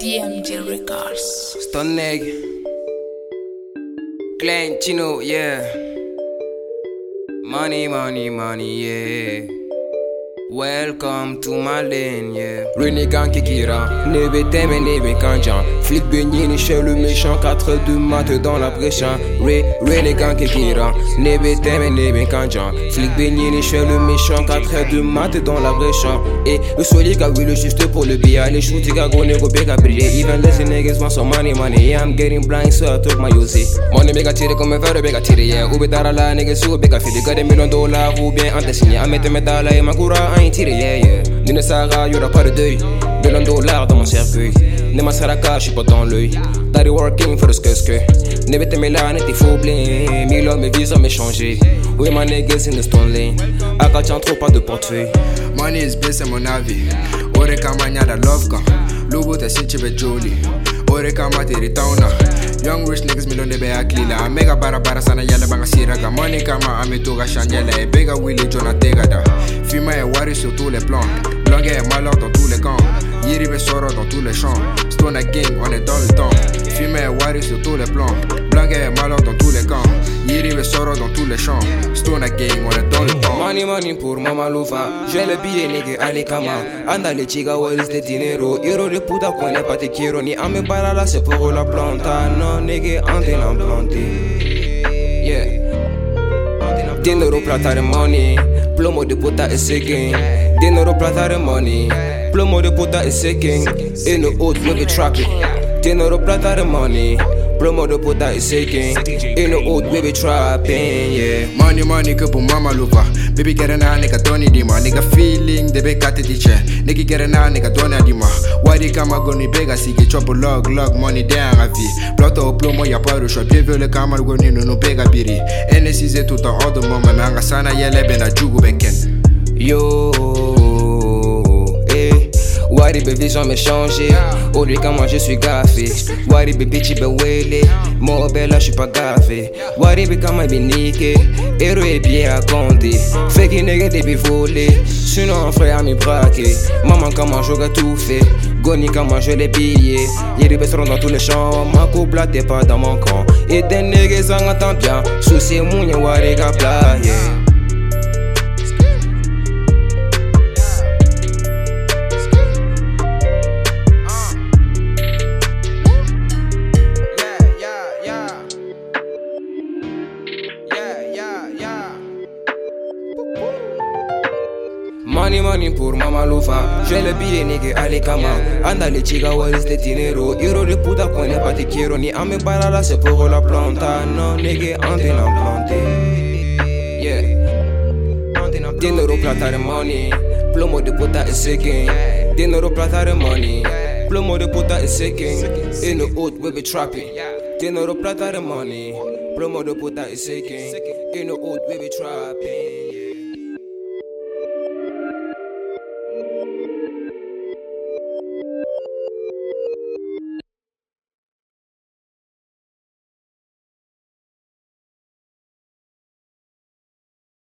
DMG Records. Stone Egg. Glenn Chino, yeah. Money, money, money, yeah. Welcome to my lane, yeah. René Gang Kikira, Nebe Teme, Nebe Kanjan. Flic Benyini chez le méchant, 4 du mat dans la brèche. Re, René Gang Kikira, Nebe Teme, Nebe Kanjan. Flic Benyini chez le méchant, 4 du mat dans la brèche. Et le soleil a oui le juste pour le billet. Les shoots, got go nego big briller. Even less niggas want some money, money. Yeah, I'm getting blind, so I took my Uzi. Money big tire comme un verre big tire, yeah. Ube dara la niggas, ube big fili. Got des millions de dollars ou bien en dessin. À mettre mes dollars et ma coura, un tiré, yeah, Sarah, y'aura pas de deuil. Millions de dollars dans mon cercueil. Nema Saraka, j'suis pas dans l'œil. Daddy working for the skuske. Nebete mes là, n'était faux blé. Mille hommes, mes visas, mes changé. Oui, my niggas in the stone lane. Aka tient trop pas de portefeuille. Money is best mon avis. Ore kama nyada love ka. Lubu te sinchi be joli. Ore kama tiri tauna. Young rich niggas milone be aklila. Mega bara bara sana yale banga siraga. Money kama ametoga shanyele. E bega willy jona tegada. Fima est wari sur tous les plans. Blanc est malheur dans tous les camps. Yiri be soro dans tous les champs. Stone gang, on est dans le temps. Fima est wari sur tous les plans. Blanc est malheur dans tous les camps. Yiri be soro dans tous les champs. Stone gang, on est dans le temps. Money, money pour Mama Lufa. J'ai le billet, nigga, allez, kama. Andale, chica, what is the dinero? Hero de puta, connais pas te quiero. Ni ame para là, c'est pour la planta. Non, nigga, ante la planté. Yeah. Dinero, plata de money. Plomo de puta is sinking. Dinero, plata de money. Plomo de puta is sinking. In the old, we be trapping. Dinero, plata de money. Plomo de puta is sinking. In the old, we be trapping, yeah. Money, money, que pour mama lupa. Baby, get an nigga, Tony Dima. Ah. Nigga, feeling, de be kate di che. Nigga, get an nigga, Tony Dima. Wadi kama goni bega, si ke chop log, log, money, der la vie. Ploto au plomo, y'a pas de choix. Bien vu le kama, goni, no, no, bega, biri. NSC, tout en ordre, moment, nanga, sana, yele, ben, a jugu, beken. Yo. Wari baby vision me changé. Aujourd'hui quand moi je suis gaffé. Wari baby wele. Moi bella je suis pas gaffé. Baby quand moi be niqué. Héros et bien à. Fait qu'il nègre des be volé. Sinon frère mi braqué. Maman comment je tout fait? Goni comment je les billets. Yeri seront dans tous les champs. Ma couple t'es pas dans mon camp. Et des nègres ça entend bien. Souci mouille wari gapla yeah. Money, money pour Mama Lufa. J'ai le billet, nigga, allez, kama. Andale, chica, what is the dinero? Hero de puta, connais pas te. Ni ame para là, c'est la planta. Non, nigga, ante la planté. Yeah. Dinero, plata de money. Plomo de puta is sinking. Dinero, plata de money. Plomo de puta is sinking. In the hood, we be trapping. Dinero, plata de money. Plomo de puta is sinking. In the hood, we be trapping.